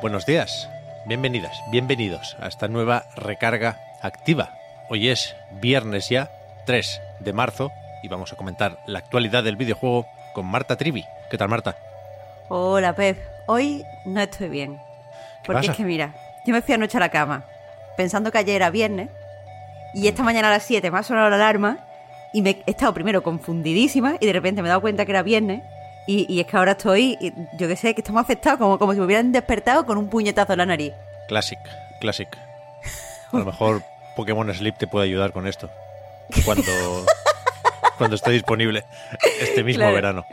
Buenos días, bienvenidas, bienvenidos a esta nueva recarga activa. Hoy es viernes ya, 3 de marzo, y vamos a comentar la actualidad del videojuego con Marta Trivi. ¿Qué tal, Marta? Hola, Pep. Hoy no estoy bien. Porque pasa? es que mira, yo me fui anoche a la cama pensando que ayer era viernes y esta mañana a las 7 me ha sonado la alarma y me he estado primero confundidísima y de repente me he dado cuenta que era viernes y, y es que ahora estoy, yo qué sé, que estamos afectados como, como si me hubieran despertado con un puñetazo en la nariz. Classic, classic. A lo mejor Pokémon Sleep te puede ayudar con esto. Cuando, cuando esté disponible este mismo Claro. verano.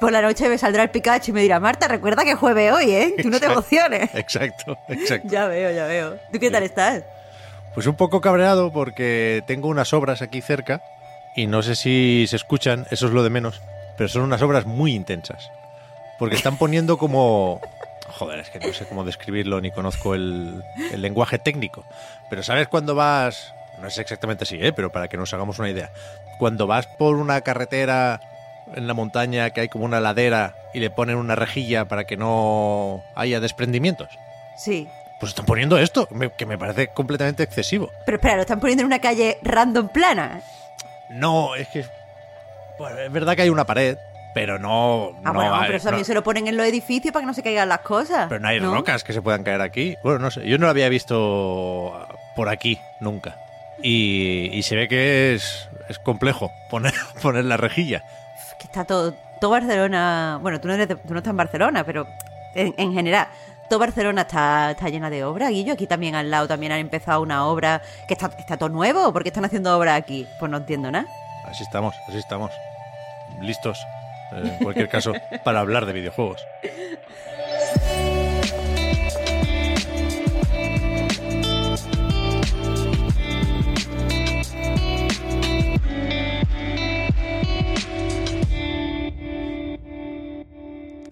Por la noche me saldrá el Pikachu y me dirá, Marta, recuerda que es jueves hoy, ¿eh? Tú no te emociones. Exacto, exacto. Ya veo, ya veo. ¿Tú qué tal estás? Pues un poco cabreado porque tengo unas obras aquí cerca y no sé si se escuchan, eso es lo de menos, pero son unas obras muy intensas. Porque están poniendo como... Joder, es que no sé cómo describirlo ni conozco el, el lenguaje técnico. Pero ¿sabes cuando vas... No es exactamente así, ¿eh? pero para que nos hagamos una idea. Cuando vas por una carretera en la montaña que hay como una ladera y le ponen una rejilla para que no haya desprendimientos. Sí. Pues están poniendo esto, que me parece completamente excesivo. Pero espera, lo están poniendo en una calle random plana. No, es que. Bueno, es verdad que hay una pared, pero no. Ah, no bueno, hay, pero eso también no- se lo ponen en los edificios para que no se caigan las cosas. pero no hay ¿no? rocas que se puedan caer aquí. Bueno, no sé. Yo no lo había visto por aquí nunca. Y, y se ve que es, es complejo poner, poner la rejilla. Es que está todo, todo Barcelona. Bueno, tú no, eres de- tú no estás en Barcelona, pero en, en general, todo Barcelona está, está llena de obras. Guillo, aquí también al lado también han empezado una obra que está, está todo nuevo. ¿Por qué están haciendo obras aquí? Pues no entiendo nada. Así estamos, así estamos. Listos, eh, en cualquier caso, para hablar de videojuegos.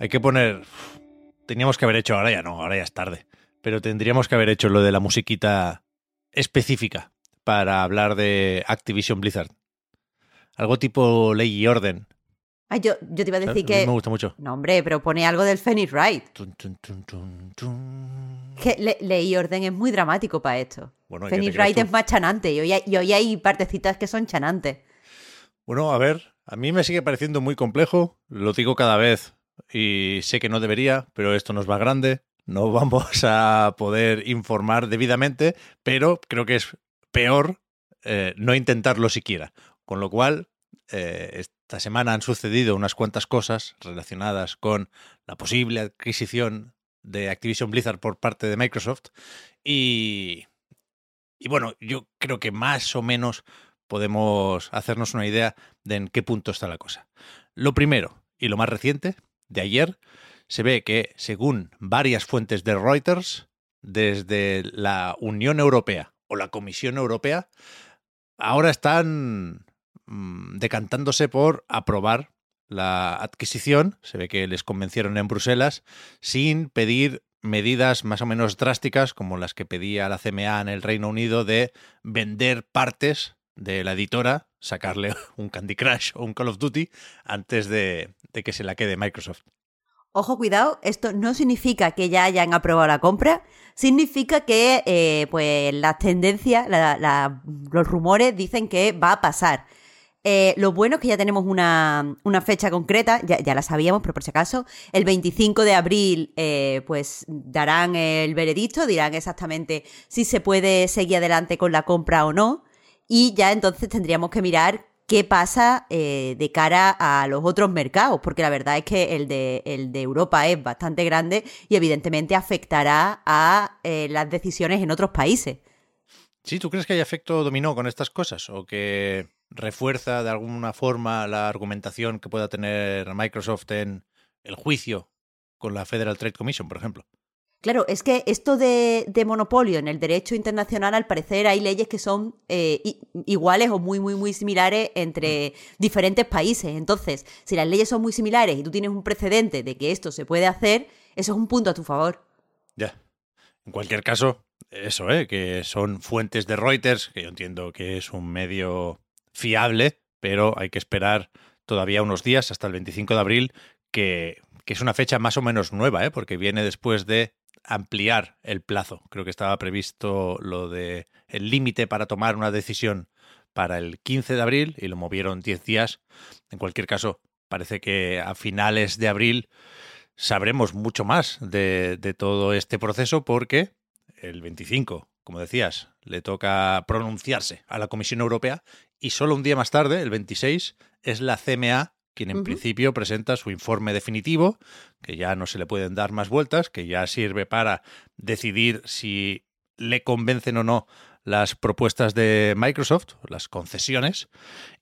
Hay que poner. Teníamos que haber hecho, ahora ya no, ahora ya es tarde. Pero tendríamos que haber hecho lo de la musiquita específica para hablar de Activision Blizzard. Algo tipo ley y orden. Ay, yo, yo te iba a A decir mí que. me gusta mucho. No, hombre, pero pone algo del Phoenix Wright. Tun. Que le- ley y orden es muy dramático para esto. Bueno, ¿y qué te Phoenix Wright es más chanante y hoy, hay, y hoy hay partecitas que son chanantes. Bueno, a ver, a mí me sigue pareciendo muy complejo, lo digo cada vez y sé que no debería, pero esto nos va grande, no vamos a poder informar debidamente, pero creo que es peor eh, no intentarlo siquiera. Con lo cual, eh, esta semana han sucedido unas cuantas cosas relacionadas con la posible adquisición de Activision Blizzard por parte de Microsoft y, y bueno, yo creo que más o menos podemos hacernos una idea de en qué punto está la cosa. Lo primero y lo más reciente de ayer se ve que, según varias fuentes de Reuters, desde la Unión Europea o la Comisión Europea, ahora están mm, decantándose por aprobar la adquisición. Se ve que les convencieron en Bruselas sin pedir medidas más o menos drásticas como las que pedía la CMA en el Reino Unido de vender partes de la editora, sacarle un Candy Crush o un Call of Duty antes de, que se la quede Microsoft. Ojo, cuidado, esto no significa que ya hayan aprobado la compra, significa que eh, pues las tendencias, la- la- los rumores dicen que va a pasar. Eh, lo bueno es que ya tenemos una, fecha concreta, ya, ya la sabíamos, pero por si acaso, el 25 de abril eh, pues darán el veredicto, dirán exactamente si se puede seguir adelante con la compra o no, y ya entonces tendríamos que mirar qué pasa eh, de cara a los otros mercados, porque la verdad es que el de, el de Europa es bastante grande y evidentemente afectará a eh, las decisiones en otros países. Sí, ¿tú crees que hay efecto dominó con estas cosas? ¿O que refuerza de alguna forma la argumentación que pueda tener Microsoft en el juicio con la Federal Trade Commission, por ejemplo? Claro, es que esto de, de, monopolio en el derecho internacional, al parecer hay leyes que son eh, iguales o muy, muy, muy similares entre diferentes países. Entonces, si las leyes son muy similares y tú tienes un precedente de que esto se puede hacer, eso es un punto a tu favor. Ya. En cualquier caso, eso, ¿eh? que son fuentes de Reuters, que yo entiendo que es un medio fiable, pero hay que esperar todavía unos días hasta el 25 de abril, que, que es una fecha más o menos nueva, ¿eh? porque viene después de ampliar el plazo. Creo que estaba previsto lo de el límite para tomar una decisión para el 15 de abril y lo movieron 10 días. En cualquier caso, parece que a finales de abril sabremos mucho más de, de todo este proceso porque el 25, como decías, le toca pronunciarse a la Comisión Europea y solo un día más tarde, el 26, es la CMA quien en principio presenta su informe definitivo, que ya no se le pueden dar más vueltas, que ya sirve para decidir si le convencen o no las propuestas de Microsoft, las concesiones,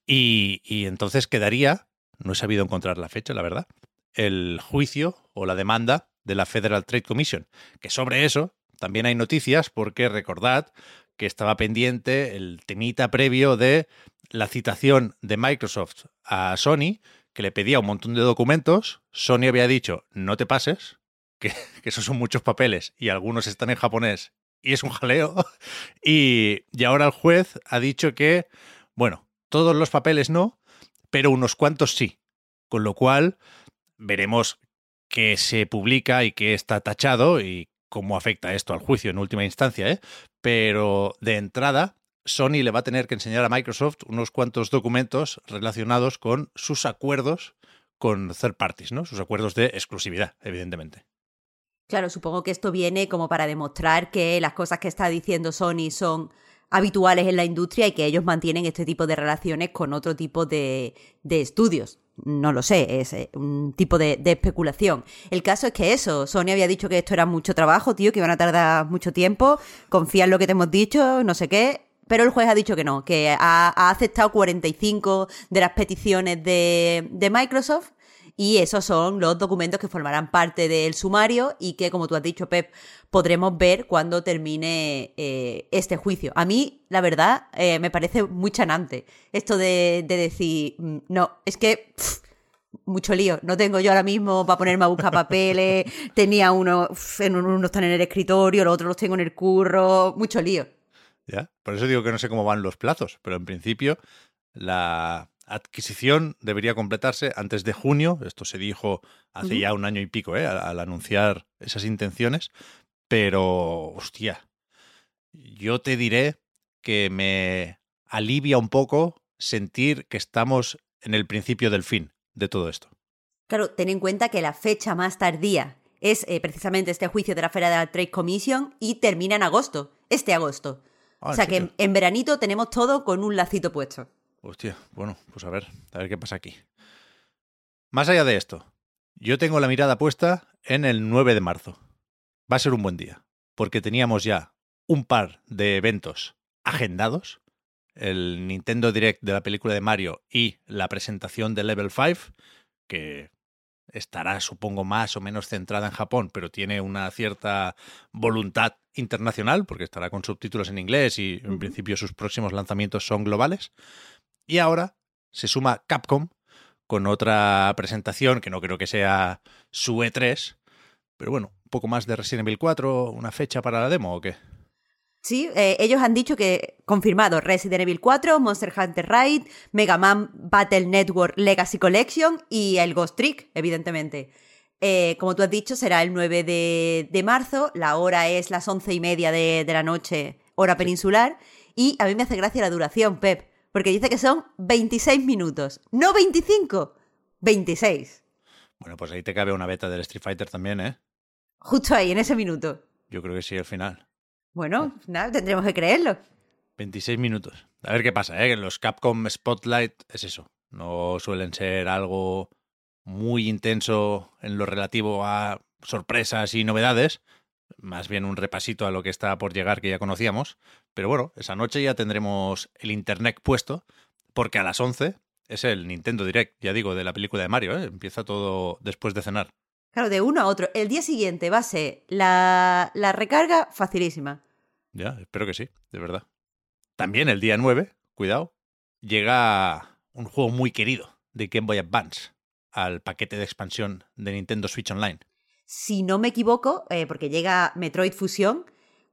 y, y entonces quedaría, no he sabido encontrar la fecha, la verdad, el juicio o la demanda de la Federal Trade Commission, que sobre eso también hay noticias porque recordad que estaba pendiente el temita previo de la citación de Microsoft a Sony que le pedía un montón de documentos, Sony había dicho, no te pases, que, esos son muchos papeles y algunos están en japonés y es un jaleo. Y, y ahora el juez ha dicho que, bueno, todos los papeles no, pero unos cuantos sí. Con lo cual, veremos qué se publica y qué está tachado y cómo afecta esto al juicio en última instancia, ¿eh? Pero de entrada, Sony le va a tener que enseñar a Microsoft unos cuantos documentos relacionados con sus acuerdos con third parties, ¿no? Sus acuerdos de exclusividad, evidentemente. Claro, supongo que esto viene como para demostrar que las cosas que está diciendo Sony son habituales en la industria y que ellos mantienen este tipo de relaciones con otro tipo de, de estudios. No lo sé, es eh, un tipo de, especulación. El caso es que eso, Sony había dicho que esto era mucho trabajo, tío, que iban a tardar mucho tiempo, confía en lo que te hemos dicho, no sé qué, pero el juez ha dicho que no, que ha, aceptado 45 de las peticiones de, de, Microsoft y esos son los documentos que formarán parte del sumario y que, como tú has dicho, Pep, podremos ver cuando termine eh, este juicio. A mí, la verdad, eh, me parece muy chanante esto de, de decir, mm, no, es que... mucho lío. No tengo yo ahora mismo para ponerme a buscar papeles. Tenía uno, en uno están en el escritorio, los otros los tengo en el curro. Mucho lío. Por eso digo que no sé cómo van los plazos, pero en principio la adquisición debería completarse antes de junio. Esto se dijo hace ya un año y pico, ¿eh? al, anunciar esas intenciones. Pero, hostia, yo te diré que me alivia un poco sentir que estamos en el principio del fin de todo esto. Claro, ten en cuenta que la fecha más tardía es eh, precisamente este juicio de la Federal Trade Commission y termina en agosto, este agosto. Ah, o sea que en, veranito tenemos todo con un lacito puesto. Hostia, bueno, pues a ver, a ver qué pasa aquí. Más allá de esto, yo tengo la mirada puesta en el 9 de marzo. Va a ser un buen día, porque teníamos ya un par de eventos agendados, el Nintendo Direct de la película de Mario y la presentación de Level 5, que estará, supongo, más o menos centrada en Japón, pero tiene una cierta voluntad internacional, porque estará con subtítulos en inglés y en principio sus próximos lanzamientos son globales. Y ahora se suma Capcom con otra presentación que no creo que sea su E3, pero bueno, un poco más de Resident Evil 4, una fecha para la demo o qué. Sí, eh, ellos han dicho que confirmado Resident Evil 4, Monster Hunter Ride, Mega Man Battle Network Legacy Collection y el Ghost Trick, evidentemente. Eh, como tú has dicho, será el 9 de, marzo, la hora es las once y media de, la noche, hora peninsular, y a mí me hace gracia la duración, Pep, porque dice que son 26 minutos, no 25, 26. Bueno, pues ahí te cabe una beta del Street Fighter también, ¿eh? Justo ahí, en ese minuto. Yo creo que sí, al final. Bueno, nada, tendremos que creerlo. 26 minutos. A ver qué pasa, ¿eh? Los Capcom Spotlight es eso. No suelen ser algo muy intenso en lo relativo a sorpresas y novedades, más bien un repasito a lo que está por llegar que ya conocíamos. Pero bueno, esa noche ya tendremos el internet puesto, porque a las 11 es el Nintendo Direct, ya digo, de la película de Mario, ¿eh? empieza todo después de cenar. Claro, de uno a otro. El día siguiente va a ser la, la recarga facilísima. Ya, espero que sí, de verdad. También el día 9, cuidado, llega un juego muy querido de Game Boy Advance al paquete de expansión de Nintendo Switch Online. Si no me equivoco, eh, porque llega Metroid Fusión,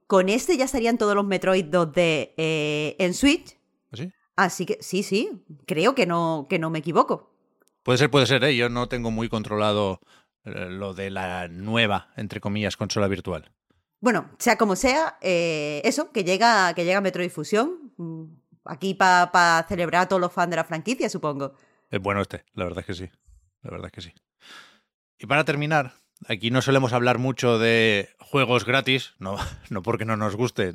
con este ya estarían todos los Metroid 2D eh, en Switch. ¿Así? Así que sí, sí, creo que no, que no me equivoco. Puede ser, puede ser, ¿eh? yo no tengo muy controlado eh, lo de la nueva, entre comillas, consola virtual. Bueno, sea como sea, eso, que llega, que llega Metroid Fusión, mm, aquí para celebrar a todos los fans de la franquicia, supongo. Es bueno este, la verdad es que sí. La verdad es que sí. Y para terminar, aquí no solemos hablar mucho de juegos gratis, no, no porque no nos guste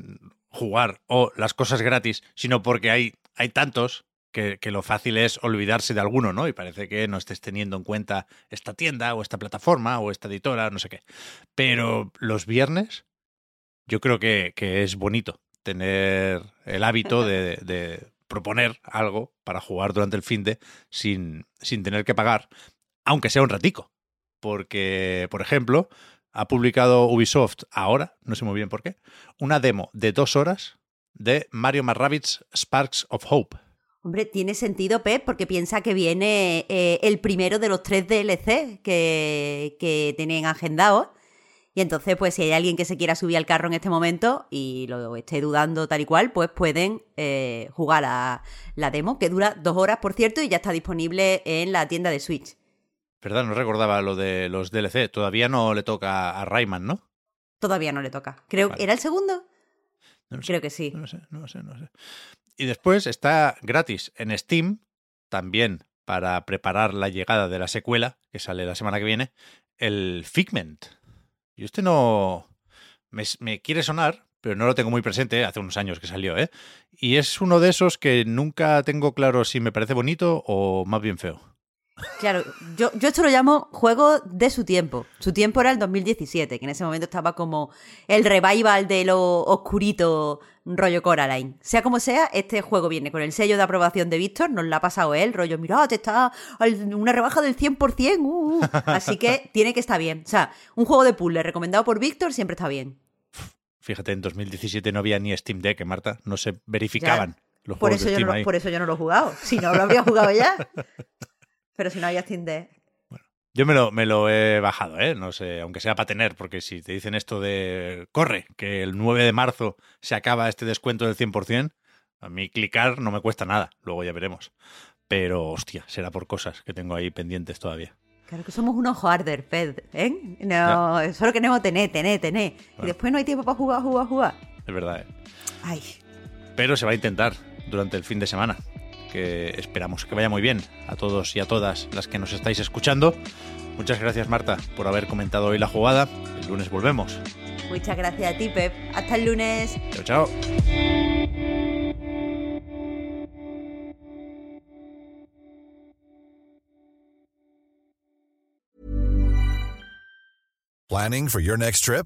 jugar o las cosas gratis, sino porque hay, hay tantos que, que, lo fácil es olvidarse de alguno, ¿no? Y parece que no estés teniendo en cuenta esta tienda o esta plataforma o esta editora, no sé qué. Pero los viernes yo creo que, que es bonito tener el hábito de, de, proponer algo para jugar durante el fin de sin, sin tener que pagar, aunque sea un ratico. Porque, por ejemplo, ha publicado Ubisoft ahora, no sé muy bien por qué, una demo de dos horas de Mario Rabbids Sparks of Hope. Hombre, tiene sentido, Pep, porque piensa que viene eh, el primero de los tres DLC que, que tienen agendados. Y entonces, pues si hay alguien que se quiera subir al carro en este momento y lo esté dudando tal y cual, pues pueden eh, jugar a la demo, que dura dos horas, por cierto, y ya está disponible en la tienda de Switch. Verdad, no recordaba lo de los DLC. Todavía no le toca a Rayman, ¿no? Todavía no le toca. Creo Vale. ¿Era el segundo? No sé, Creo que sí. No sé, no sé, no sé. Y después está gratis en Steam, también para preparar la llegada de la secuela, que sale la semana que viene, el Figment. Y este no me, me quiere sonar, pero no lo tengo muy presente, hace unos años que salió, ¿eh? Y es uno de esos que nunca tengo claro si me parece bonito o más bien feo. Claro, yo, yo esto lo llamo juego de su tiempo. Su tiempo era el 2017, que en ese momento estaba como el revival de lo oscurito rollo Coraline. Sea como sea, este juego viene con el sello de aprobación de Víctor, nos lo ha pasado él, rollo, mirad, te está una rebaja del 100%, uh, uh". así que tiene que estar bien. O sea, un juego de puzzle recomendado por Víctor siempre está bien. Fíjate, en 2017 no había ni Steam Deck, ¿eh, Marta. No se verificaban los Por juegos eso, de yo Steam no, ahí. por eso yo no lo he jugado. Si no, lo habría jugado ya. Pero si no había Steam Deck. Yo me lo, me lo he bajado, ¿eh? No sé, aunque sea para tener, porque si te dicen esto de corre, que el 9 de marzo se acaba este descuento del 100%, a mí clicar no me cuesta nada, luego ya veremos. Pero, hostia, será por cosas que tengo ahí pendientes todavía. Claro que somos unos harder, Ped, ¿eh? No, solo queremos tener, tener, tener. Y Bueno. después no hay tiempo para jugar, jugar, jugar. Es verdad, ¿eh? Ay, Pero se va a intentar durante el fin de semana, que esperamos que vaya muy bien a todos y a todas las que nos estáis escuchando. Muchas gracias, Marta, por haber comentado hoy la jugada. El lunes volvemos. muchas gracias a ti, Pep. Hasta el lunes. Chao, chao. Planning for your next trip?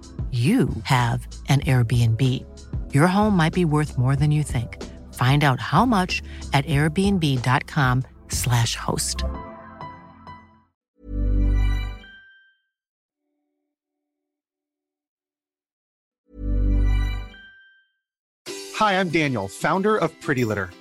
you have an Airbnb. Your home might be worth more than you think. Find out how much at airbnb.com/slash host. Hi, I'm Daniel, founder of Pretty Litter.